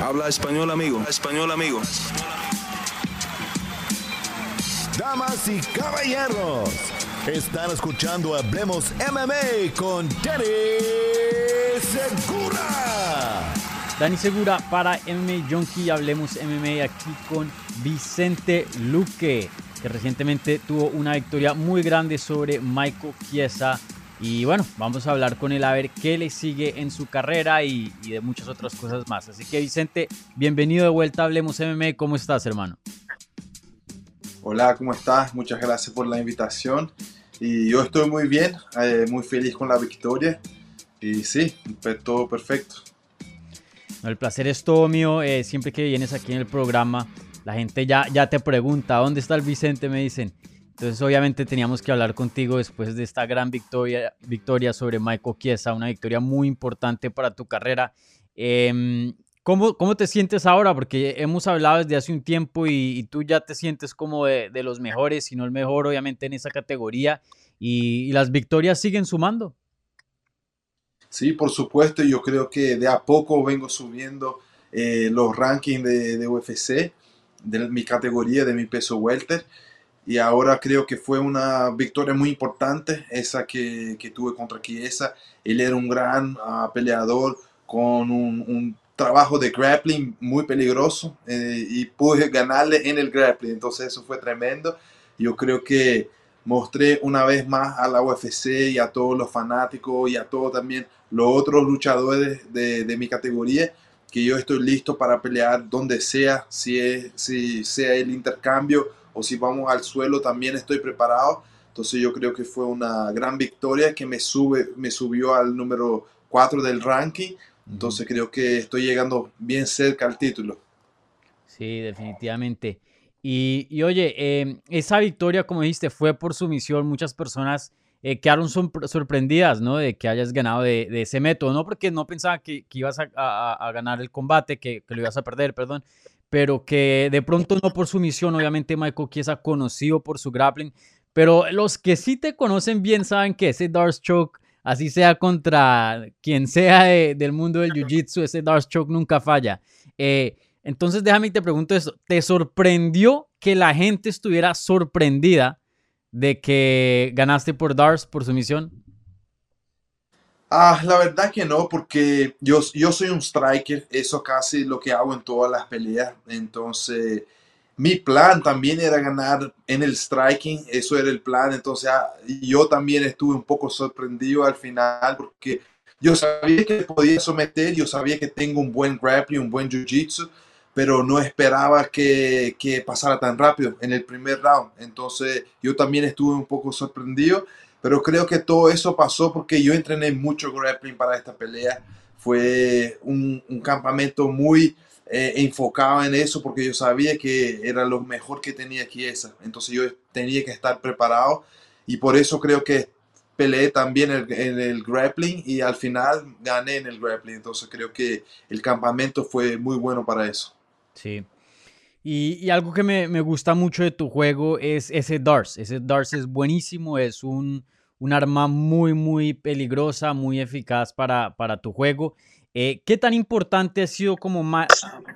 Habla español, amigo. español, amigo. Damas y caballeros, están escuchando Hablemos MMA con Danny Segura. Dani Segura para MMA Junkie. Hablemos MMA aquí con Vicente Luque, que recientemente tuvo una victoria muy grande sobre Michael Chiesa y bueno, vamos a hablar con él a ver qué le sigue en su carrera y, de muchas otras cosas más. Así que Vicente, bienvenido de vuelta a Hablemos MMA. ¿Cómo estás, hermano? Hola, ¿cómo estás? Muchas gracias por la invitación. Y yo estoy muy bien, eh, muy feliz con la victoria. Y sí, todo perfecto. el placer es todo mío. Eh, siempre que vienes aquí en el programa, la gente ya, ya te pregunta, ¿dónde está el Vicente? Me dicen. Entonces obviamente teníamos que hablar contigo después de esta gran victoria, victoria sobre Michael Chiesa, una victoria muy importante para tu carrera. Em, ¿cómo, ¿cómo, te sientes ahora? Porque hemos hablado desde hace un tiempo y, tú ya te sientes como de, los mejores, si no el mejor obviamente en esa categoría y, las victorias siguen sumando. Sí, por supuesto, yo creo que de a poco vengo subiendo eh, los rankings de, de UFC, de mi categoría, de mi peso welter y ahora creo que fue una victoria muy importante esa que, que tuve contra Chiesa. Él era un gran ah, peleador con un, trabajo de grappling muy peligroso eh, y pude ganarle en el grappling, entonces eso fue tremendo. Yo creo que mostré una vez más a la UFC y a todos los fanáticos y a todos también los otros luchadores de, de mi categoría que yo estoy listo para pelear donde sea, si, es, si sea el intercambio o si vamos al suelo también estoy preparado. Entonces yo creo que fue una gran victoria que me, sube, me subió al número 4 del ranking. Entonces creo que estoy llegando bien cerca al título. Sí, definitivamente. Y, oye, em, esa victoria, como dijiste, fue por sumisión. Muchas personas eh, quedaron sorprendidas, ¿no? De que hayas ganado de, ese método, no porque no pensaban que, ibas a, ganar el combate, que, que, lo ibas a perder, perdón, pero que de pronto no por su misión, obviamente Michael Chiesa conocido por su grappling, pero los que sí te conocen bien saben que ese Dark Choke, así sea contra quien sea del mundo del Jiu-Jitsu, ese Dark Choke nunca falla. Eh, entonces déjame y te pregunto esto, ¿te sorprendió que la gente estuviera sorprendida de que ganaste por Dars, por su misión? Ah, la verdad que no, porque yo, yo soy un striker, eso casi lo que hago en todas las peleas. Entonces, mi plan también era ganar en el striking, eso era el plan. Entonces, ah, yo también estuve un poco sorprendido al final porque yo sabía que podía someter, yo sabía que tengo un buen grappling, un buen jiu-jitsu, pero no esperaba que, que pasara tan rápido en el primer round. Entonces, yo también estuve un poco sorprendido pero creo que todo eso pasó porque yo entrené mucho grappling para esta pelea. Fue un, campamento muy eh, enfocado en eso porque yo sabía que era lo mejor que tenía aquí esa. Entonces yo tenía que estar preparado y por eso creo que peleé también en el grappling y al final gané en el grappling. Entonces creo que el campamento fue muy bueno para eso. Sí. Y, algo que me, gusta mucho de tu juego es ese Dars. Ese Dars es buenísimo, es un, arma muy, muy peligrosa, muy eficaz para, para tu juego. Eh, ¿Qué tan importante ha sido como más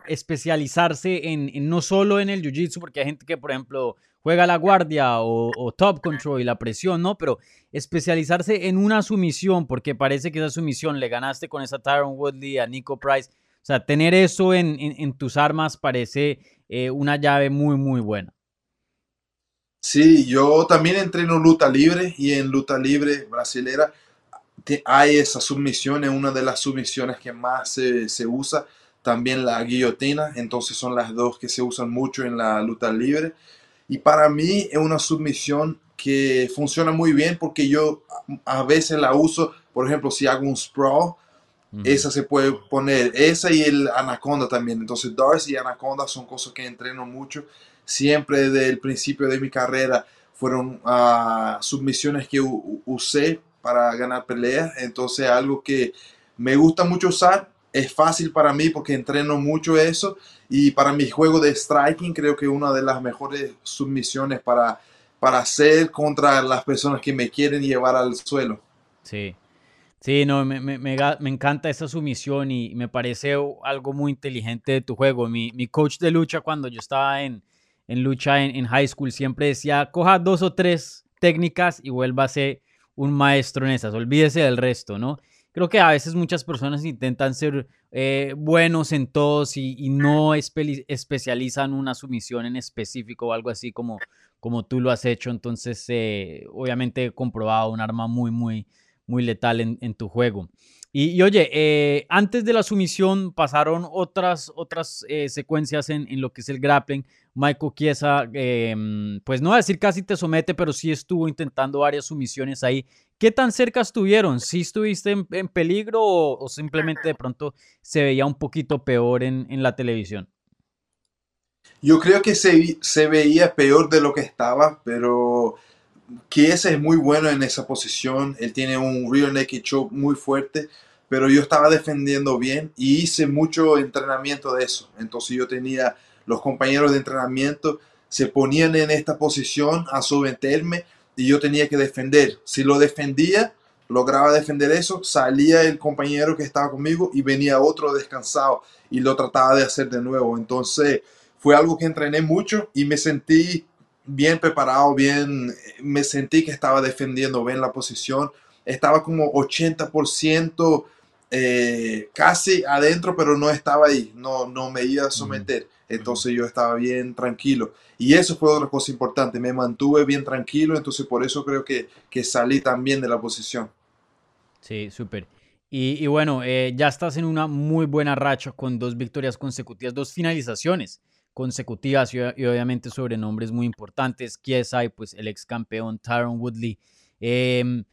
especializarse en, no solo en el jiu-jitsu, porque hay gente que, por ejemplo, juega la guardia o, top control y la presión, ¿no? Pero especializarse en una sumisión, porque parece que esa sumisión le ganaste con esa Tyron Woodley a Nico Price. O sea, tener eso en, en tus armas parece eh, una llave muy, muy buena. Sí, yo también entreno luta libre y en luta libre brasilera hay esa submisión, es una de las submisiones que más se, usa. También la guillotina, entonces son las dos que se usan mucho en la luta libre. Y para mí es una submisión que funciona muy bien porque yo a veces la uso, por ejemplo, si hago un sprawl, esa se puede poner, esa y el anaconda también. Entonces, Darcy y anaconda son cosas que entreno mucho. Siempre desde el principio de mi carrera fueron uh, submisiones que usé para ganar peleas. Entonces, algo que me gusta mucho usar. Es fácil para mí porque entreno mucho eso. Y para mi juego de striking, creo que una de las mejores submisiones para, para hacer contra las personas que me quieren llevar al suelo. Sí. Sí, no, me, me, me, me encanta esa sumisión y me parece algo muy inteligente de tu juego. Mi, mi coach de lucha cuando yo estaba en, en lucha en, en, high school siempre decía, coja dos o tres técnicas y ser un maestro en esas, olvídese del resto, ¿no? Creo que a veces muchas personas intentan ser eh, buenos en todos y, y no espe especializan una sumisión en específico o algo así como, como tú lo has hecho. Entonces, eh, obviamente he comprobado un arma muy, muy muy letal en, en tu juego. Y, y oye, eh, antes de la sumisión pasaron otras, otras eh, secuencias en, en, lo que es el grappling. Michael Chiesa, eh, pues no voy a decir casi te somete, pero sí estuvo intentando varias sumisiones ahí. ¿Qué tan cerca estuvieron? ¿Sí estuviste en, en peligro o, o, simplemente de pronto se veía un poquito peor en, en la televisión? Yo creo que se, se veía peor de lo que estaba, pero Chiesa es muy bueno en esa posición, él tiene un real naked choke muy fuerte, pero yo estaba defendiendo bien y hice mucho entrenamiento de eso. Entonces yo tenía los compañeros de entrenamiento se ponían en esta posición a someterme y yo tenía que defender. Si lo defendía, lograba defender eso, salía el compañero que estaba conmigo y venía otro descansado y lo trataba de hacer de nuevo. Entonces fue algo que entrené mucho y me sentí bien preparado, bien, me sentí que estaba defendiendo bien la posición. Estaba como 80% eh, casi adentro, pero no estaba ahí, no, no me iba a someter. Entonces yo estaba bien tranquilo. Y eso fue otra cosa importante, me mantuve bien tranquilo, entonces por eso creo que, que salí también de la posición. Sí, súper. Y, y, bueno, eh, ya estás en una muy buena racha con dos victorias consecutivas, dos finalizaciones consecutivas y, y, obviamente sobre nombres muy importantes. Kiesai, pues el ex campeón Tyron Woodley. Eh,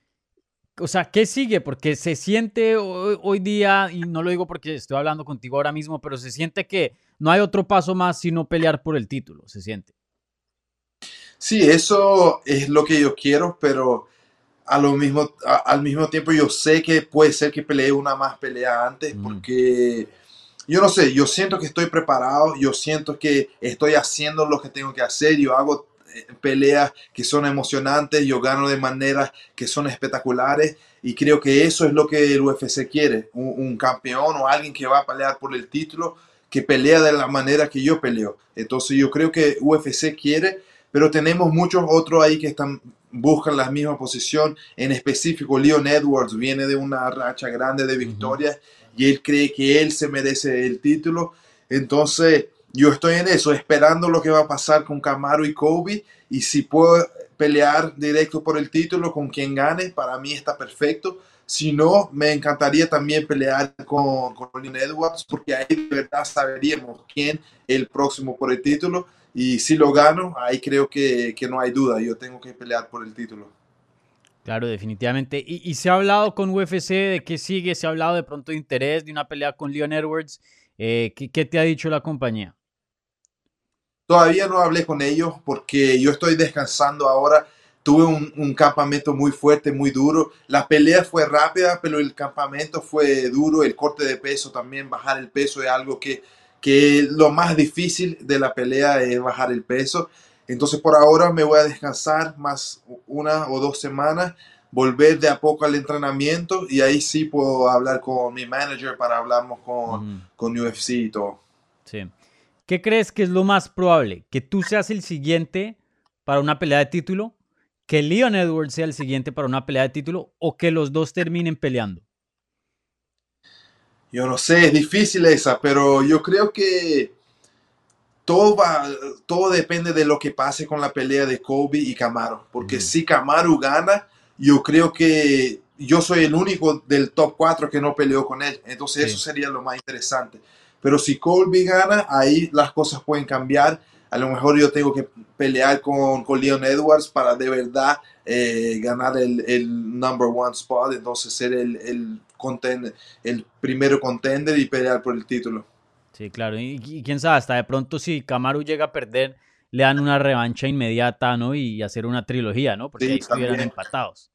o sea, ¿qué sigue? Porque se siente hoy, hoy, día, y no lo digo porque estoy hablando contigo ahora mismo, pero se siente que no hay otro paso más sino pelear por el título, se siente. Sí, eso es lo que yo quiero, pero a lo mismo, a, al mismo tiempo yo sé que puede ser que pelee una más pelea antes, mm. porque yo no sé, yo siento que estoy preparado, yo siento que estoy haciendo lo que tengo que hacer, yo hago eh, peleas que son emocionantes, yo gano de maneras que son espectaculares y creo que eso es lo que el UFC quiere, un, un, campeón o alguien que va a pelear por el título, que pelea de la manera que yo peleo. Entonces yo creo que UFC quiere, pero tenemos muchos otros ahí que están buscan la misma posición, en específico Leon Edwards viene de una racha grande de victorias. Uh -huh y él cree que él se merece el título. Entonces, yo estoy en eso, esperando lo que va a pasar con Camaro y Kobe. Y si puedo pelear directo por el título con quien gane, para mí está perfecto. Si no, me encantaría también pelear con, con Lynn Edwards, porque ahí de verdad saberíamos quién es el próximo por el título. Y si lo gano, ahí creo que, que no hay duda, yo tengo que pelear por el título. Claro, definitivamente. Y, se ha hablado con UFC de qué sigue, se ha hablado de pronto de interés de una pelea con Leon Edwards. Eh, ¿qué, ¿qué, te ha dicho la compañía? Todavía no hablé con ellos porque yo estoy descansando ahora. Tuve un, un, campamento muy fuerte, muy duro. La pelea fue rápida, pero el campamento fue duro. El corte de peso también, bajar el peso es algo que, que lo más difícil de la pelea es bajar el peso. Entonces por ahora me voy a descansar más una o dos semanas, volver de a poco al entrenamiento y ahí sí puedo hablar con mi manager para hablarnos con, con UFC y todo. Sí. ¿Qué crees que es lo más probable? ¿Que tú seas el siguiente para una pelea de título? ¿Que Leon Edwards sea el siguiente para una pelea de título? ¿O que los dos terminen peleando? Yo no sé, es difícil esa, pero yo creo que todo, va, todo depende de lo que pase con la pelea de Kobe y Camaro. Porque mm. si Camaro gana, yo creo que yo soy el único del top 4 que no peleó con él. Entonces sí. eso sería lo más interesante. Pero si Colby gana, ahí las cosas pueden cambiar. A lo mejor yo tengo que pelear con, con Leon Edwards para de verdad eh, ganar el, el, number one spot. Entonces ser el, el, contender, el primero contender y pelear por el título. Sí, claro. Y, y, quién sabe, hasta de pronto si Kamaru llega a perder, le dan una revancha inmediata, ¿no? Y hacer una trilogía, ¿no? Porque sí, ahí estuvieran también. empatados.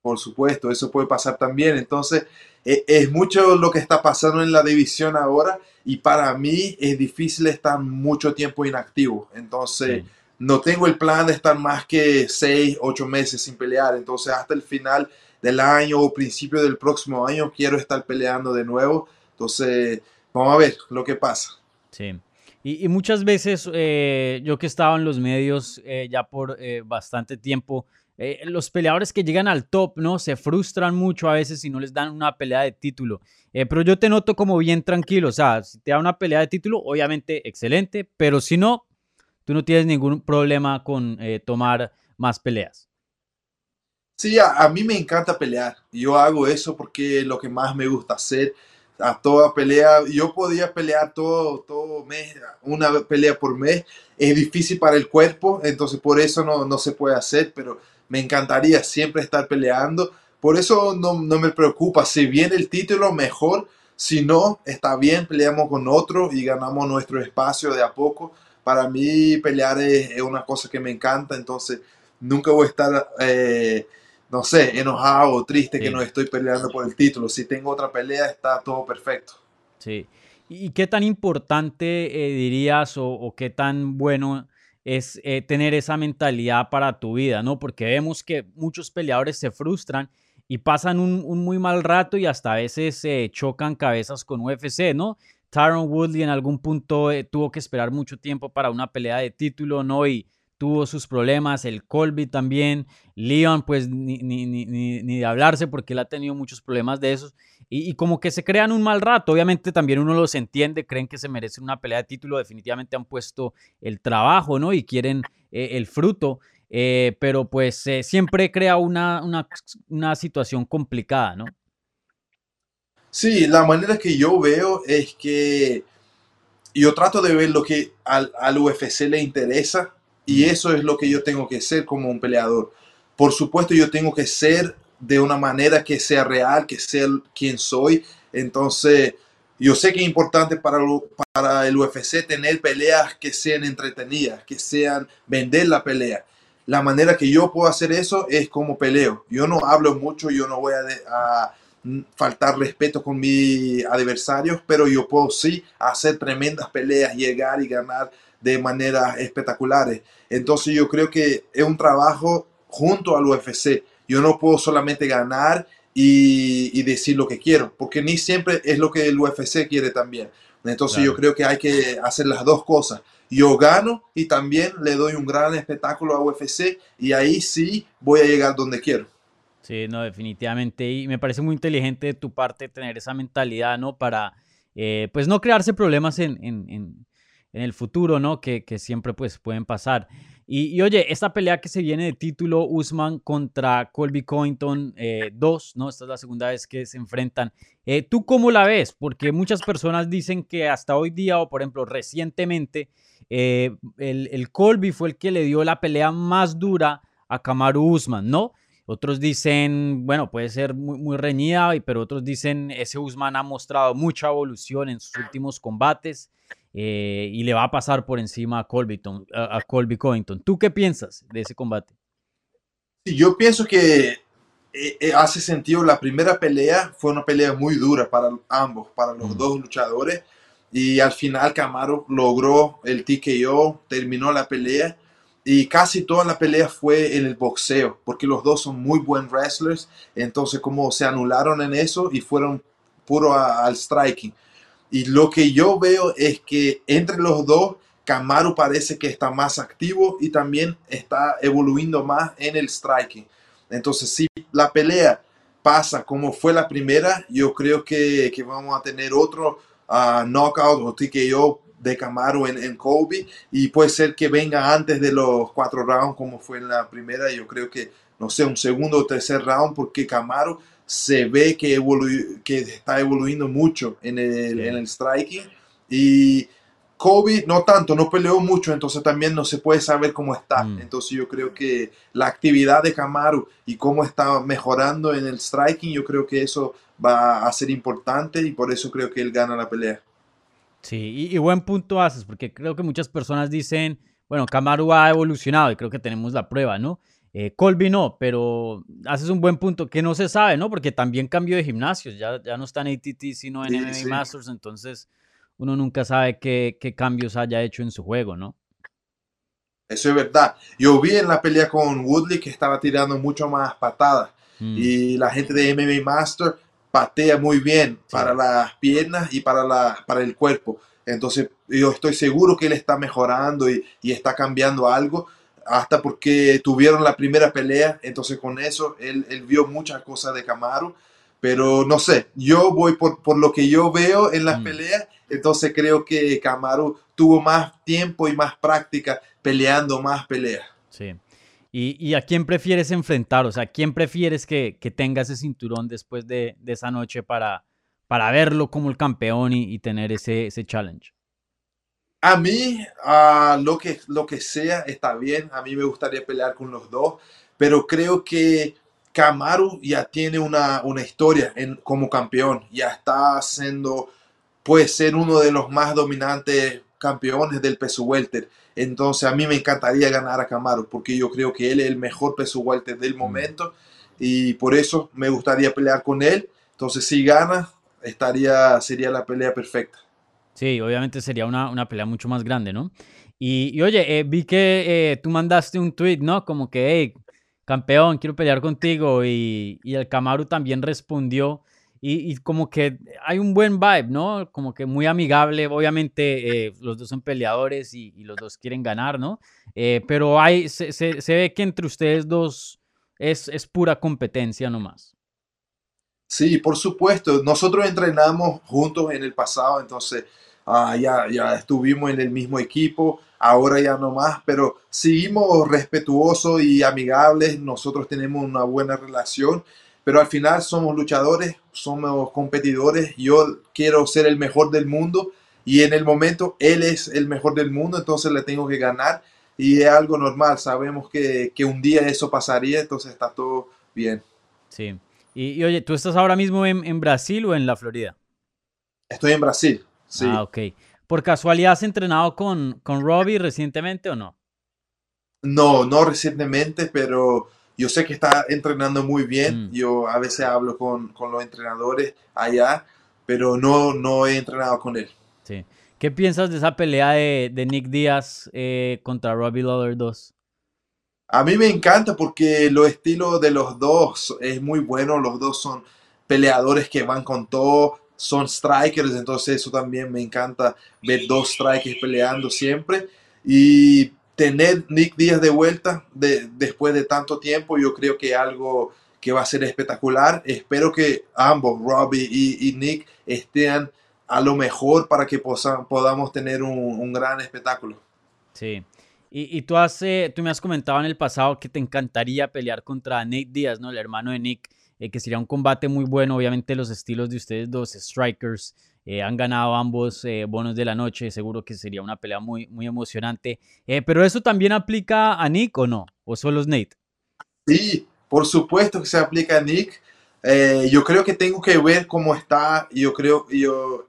Por supuesto, eso puede pasar también. Entonces, es, es mucho lo que está pasando en la división ahora y para mí es difícil estar mucho tiempo inactivo. Entonces, sí. no tengo el plan de estar más que seis, ocho meses sin pelear. Entonces, hasta el final del año o principio del próximo año quiero estar peleando de nuevo. Entonces, vamos a ver lo que pasa. Sí. Y, muchas veces eh, yo que estaba en los medios eh, ya por eh, bastante tiempo, los peleadores que llegan al top, ¿no? Se frustran mucho a veces si no les dan una pelea de título. pero yo te noto como bien tranquilo, o sea, si te da una pelea de título, obviamente excelente, pero si no, tú no tienes ningún problema con tomar más peleas. Sí, a, mí me encanta pelear. Yo hago eso porque es lo que más me gusta hacer. A toda pelea, yo podía pelear todo, todo mes, una pelea por mes. Es difícil para el cuerpo, entonces por eso no, no se puede hacer, pero me encantaría siempre estar peleando. Por eso no, no me preocupa. Si viene el título, mejor. Si no, está bien, peleamos con otro y ganamos nuestro espacio de a poco. Para mí pelear es, una cosa que me encanta, entonces nunca voy a estar... Eh, no sé, enojado o triste que no estoy peleando por el título. Si tengo otra pelea, está todo perfecto. Sí. ¿Y qué tan importante eh, dirías o, qué tan bueno es eh, tener esa mentalidad para tu vida, ¿no? Porque vemos que muchos peleadores se frustran y pasan un, muy mal rato y hasta a veces se chocan cabezas con UFC, ¿no? Tyron Woodley en algún punto eh, tuvo que esperar mucho tiempo para una pelea de título, ¿no? Y tuvo sus problemas, el Colby también, Leon pues ni, ni, ni, ni, de hablarse porque él ha tenido muchos problemas de esos y, como que se crean un mal rato, obviamente también uno los entiende, creen que se merece una pelea de título, definitivamente han puesto el trabajo, ¿no? Y quieren eh, el fruto, eh, pero pues eh, siempre crea una, una, una situación complicada, ¿no? Sí, la manera que yo veo es que yo trato de ver lo que al, al UFC le interesa y eso es lo que yo tengo que ser como un peleador. Por supuesto, yo tengo que ser de una manera que sea real, que sea quien soy. Entonces, yo sé que es importante para, para el UFC tener peleas que sean entretenidas, que sean vender la pelea. La manera que yo puedo hacer eso es como peleo. Yo no hablo mucho, yo no voy a, a faltar respeto con mis adversarios, pero yo puedo sí hacer tremendas peleas, llegar y ganar de maneras espectaculares. Entonces yo creo que es un trabajo junto al UFC. Yo no puedo solamente ganar y, decir lo que quiero, porque ni siempre es lo que el UFC quiere también. Entonces yo creo que hay que hacer las dos cosas. Yo gano y también le doy un gran espectáculo a UFC y ahí sí voy a llegar donde quiero. Sí, no, definitivamente. Y me parece muy inteligente de tu parte tener esa mentalidad, ¿no? Para, eh, pues, no crearse problemas en, en el futuro, ¿no? Que, siempre pues pueden pasar. Y, oye, esta pelea que se viene de título, Usman contra Colby Covington 2, eh, ¿no? Esta es la segunda vez que se enfrentan. Eh, ¿Tú cómo la ves? Porque muchas personas dicen que hasta hoy día, o por ejemplo recientemente, eh, el, el, Colby fue el que le dio la pelea más dura a Kamaru Usman, ¿no? Otros dicen, bueno, puede ser muy, muy reñida, pero otros dicen, ese Usman ha mostrado mucha evolución en sus últimos combates. Eh, y le va a pasar por encima a Colby, a, Colby Covington. ¿Tú qué piensas de ese combate? Yo pienso que eh, eh, hace sentido. La primera pelea fue una pelea muy dura para ambos, para los mm. dos luchadores. Y al final Camaro logró el TKO, terminó la pelea. Y casi toda la pelea fue en el boxeo, porque los dos son muy buenos wrestlers. Entonces, como se anularon en eso y fueron puro al striking. Y lo que yo veo es que entre los dos, Camaro parece que está más activo y también está evoluyendo más en el striking. Entonces, si la pelea pasa como fue la primera, yo creo que, que vamos a tener otro uh, knockout o TKO de Camaro en, en Kobe y puede ser que venga antes de los cuatro rounds como fue en la primera. Yo creo que, no sé, un segundo o tercer round porque Camaro se ve que, que está evoluyendo mucho en el, en el striking. Y Kobe no tanto, no peleó mucho, entonces también no se puede saber cómo está. Mm. Entonces yo creo que la actividad de Camaro y cómo está mejorando en el striking, yo creo que eso va a ser importante y por eso creo que él gana la pelea. Sí, y, y buen punto haces, porque creo que muchas personas dicen, bueno, Camaro ha evolucionado y creo que tenemos la prueba, ¿no? Eh, Colby no, pero haces un buen punto que no se sabe, ¿no? Porque también cambió de gimnasios, ya, ya no está en ATT sino en MMA Masters, entonces uno nunca sabe qué, qué, cambios haya hecho en su juego, ¿no? Eso es verdad. Yo vi en la pelea con Woodley que estaba tirando mucho más patadas. Mm. Y la gente de MMA Master patea muy bien para las piernas y para, la, para el cuerpo. Entonces, yo estoy seguro que él está mejorando y, y está cambiando algo, hasta porque tuvieron la primera pelea. Entonces, con eso, él, él vio muchas cosas de Camaro. Pero no sé, yo voy por, por lo que yo veo en las Mm. peleas. Entonces, creo que Camaro tuvo más tiempo y más práctica peleando más peleas. Sí. ¿Y, y a quién prefieres enfrentar? O sea, ¿quién prefieres que, que tenga ese cinturón después de, de esa noche para, para verlo como el campeón y, y tener ese, ese challenge? A mí, ah, lo, que, lo que sea está bien. A mí me gustaría pelear con los dos, pero creo que Camaro ya tiene una, una historia en, como campeón. Ya está siendo, puede ser uno de los más dominantes campeones del peso welter. Entonces, a mí me encantaría ganar a Camaro porque yo creo que él es el mejor peso welter del momento y por eso me gustaría pelear con él. Entonces, si gana, estaría, sería la pelea perfecta. Sí, obviamente sería una, una pelea mucho más grande, ¿no? Y, y oye, eh, vi que eh, tú mandaste un tweet, ¿no? Como que, hey, campeón, quiero pelear contigo. Y, y el Camaro también respondió. Y, y como que hay un buen vibe, ¿no? Como que muy amigable. Obviamente eh, los dos son peleadores y, y los dos quieren ganar, ¿no? Eh, pero hay, se, se- se ve que entre ustedes dos es, es pura competencia nomás. Sí, por supuesto. Nosotros entrenamos juntos en el pasado, entonces ah, ya, ya estuvimos en el mismo equipo, ahora ya no más, pero seguimos respetuosos y amigables. Nosotros tenemos una buena relación, pero al final somos luchadores, somos competidores. Yo quiero ser el mejor del mundo y en el momento él es el mejor del mundo, entonces le tengo que ganar y es algo normal. Sabemos que, que un día eso pasaría, entonces está todo bien. Sí. Y, y oye, ¿tú estás ahora mismo en, en Brasil o en la Florida? Estoy en Brasil. Sí. Ah, ok. ¿Por casualidad has entrenado con, con Robbie recientemente o no? No, no recientemente, pero yo sé que está entrenando muy bien. Mm. Yo a veces hablo con, con los entrenadores allá, pero no, no he entrenado con él. Sí. ¿Qué piensas de esa pelea de, de Nick Díaz eh, contra Robbie Lawler 2? A mí me encanta porque los estilos de los dos es muy bueno. Los dos son peleadores que van con todo, son strikers, entonces eso también me encanta ver dos strikers peleando siempre. Y tener Nick Díaz de vuelta de- después de tanto tiempo, yo creo que algo que va a ser espectacular. Espero que ambos, Robbie y, Nick, estén a lo mejor para que podamos tener un, un gran espectáculo. Sí. Y, y tú, has, eh, tú me has comentado en el pasado que te encantaría pelear contra Nate Díaz, ¿no? El hermano de Nick, eh, que sería un combate muy bueno. Obviamente los estilos de ustedes dos, strikers, eh, han ganado ambos eh, bonos de la noche. Seguro que sería una pelea muy, muy emocionante. Eh, pero eso también aplica a Nick o no? ¿O solo es Nate? Sí, por supuesto que se aplica a Nick. Eh, yo creo que tengo que ver cómo está. Yo creo que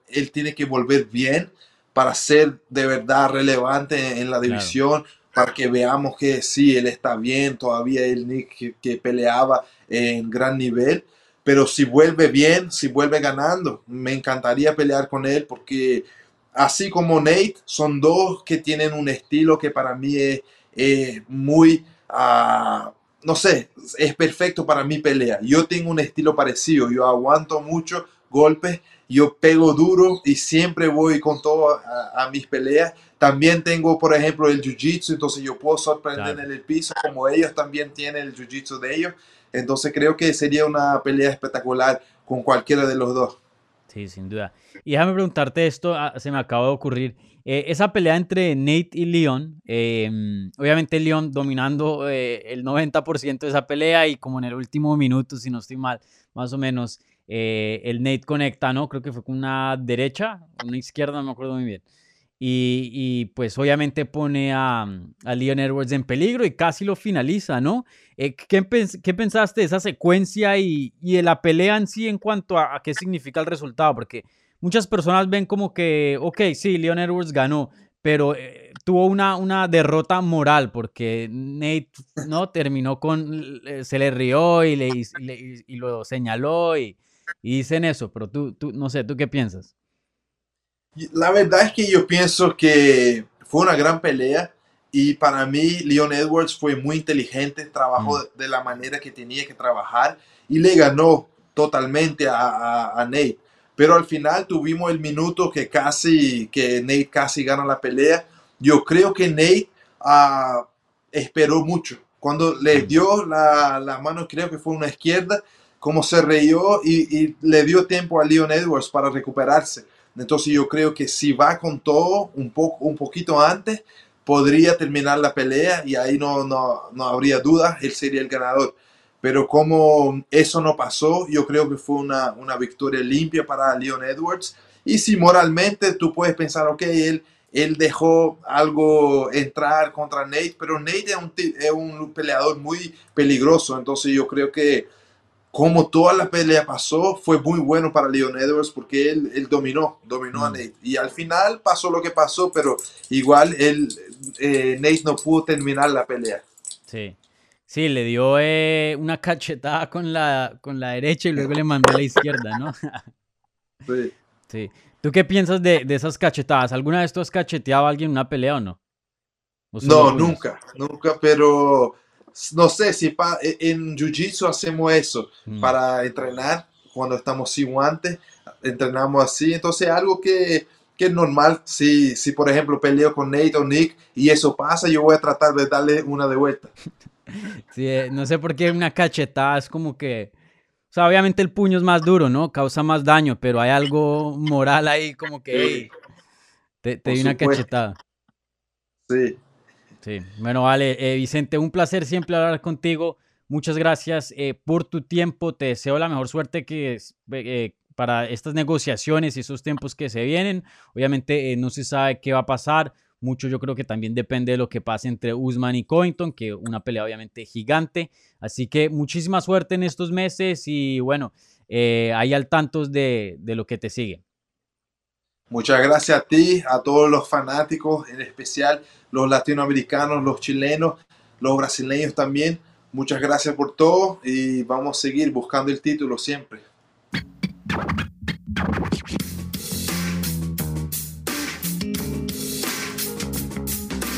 él tiene que volver bien para ser de verdad relevante en la Claro. división, para que veamos que sí, él está bien, todavía el Nick que, que peleaba en gran nivel. Pero si vuelve bien, si vuelve ganando, me encantaría pelear con él porque así como Nate, son dos que tienen un estilo que para mí es, es muy... ah, no sé, es perfecto para mi pelea. Yo tengo un estilo parecido, yo aguanto mucho golpes, yo pego duro y siempre voy con todo a, a mis peleas. También tengo, por ejemplo, el jiu-jitsu, entonces yo puedo sorprender Claro. en el piso como ellos también tienen el jiu-jitsu de ellos. Entonces creo que sería una pelea espectacular con cualquiera de los dos. Sí, sin duda. Y déjame preguntarte esto, ah, se me acaba de ocurrir. Eh, esa pelea entre Nate y Leon, eh, obviamente Leon dominando eh, el 90% de esa pelea y como en el último minuto, si no estoy mal, más o menos, eh, el Nate conecta, ¿no? Creo que fue con una derecha, una izquierda, no me acuerdo muy bien. Y, pues obviamente pone a, a Leon Edwards en peligro y casi lo finaliza, ¿no? Eh, ¿qué, pens- qué pensaste de esa secuencia y, y de la pelea en sí en cuanto a, a qué significa el resultado? Porque muchas personas ven como que, ok, sí, Leon Edwards ganó, pero eh, tuvo una, una derrota moral porque Nate no terminó con, se le rió y, le, y, y lo señaló y, y dicen eso, pero tú, tú, no sé, ¿tú qué piensas? La verdad es que yo pienso que fue una gran pelea Y para mí, Leon Edwards fue muy inteligente, trabajó de la manera que tenía que trabajar y le ganó totalmente a, a, Nate. Pero al final tuvimos el minuto que casi, que Nate casi gana la pelea. Yo creo que Nate uh, esperó mucho. Cuando le dio la, la, mano, creo que fue una izquierda, como se reyó y, le dio tiempo a Leon Edwards para recuperarse. Entonces yo creo que si va con todo un, poco, un poquito antes, podría terminar la pelea y ahí no, no, no habría duda, él sería el ganador. Pero como eso no pasó, yo creo que fue una, una victoria limpia para Leon Edwards. Y si moralmente tú puedes pensar, ok, él, él dejó algo entrar contra Nate, pero Nate es un, es un peleador muy peligroso. Entonces yo creo que como toda la pelea pasó, fue muy bueno para Leon Edwards porque él, él dominó, dominó a mm. Nate. Y al final pasó lo que pasó, pero igual él, eh, Nate no pudo terminar la pelea. Sí. Sí, le dio eh, una cachetada con la, con la derecha y luego le mandó a la izquierda, ¿no? sí. Sí. ¿Tú qué piensas de, de, esas cachetadas? ¿Alguna vez tú has cacheteado a alguien en una pelea o no? no, nunca, nunca, pero no sé si e, en Jiu-Jitsu hacemos eso mm. para entrenar cuando estamos sin guantes, entrenamos así, entonces algo que, que, es normal, si, si por ejemplo peleo con Nate o Nick y eso pasa, yo voy a tratar de darle una de vuelta. Sí, eh, no sé por qué una cachetada es como que, o sea, obviamente el puño es más duro, ¿no? Causa más daño, pero hay algo moral ahí como que te, te di una cachetada. Sí. Sí, bueno, vale, eh, Vicente, un placer siempre hablar contigo. Muchas gracias eh, por tu tiempo. Te deseo la mejor suerte que eh, para estas negociaciones y esos tiempos que se vienen. Obviamente no se sabe qué va a pasar. Mucho yo creo que también depende de lo que pase entre Usman y Covington, que una pelea obviamente gigante. Así que muchísima suerte en estos meses y bueno, ahí al tanto de lo que te sigue. Muchas gracias a ti, a todos los fanáticos, en especial los latinoamericanos, los chilenos, los brasileños también. Muchas gracias por todo y vamos a seguir buscando el título siempre.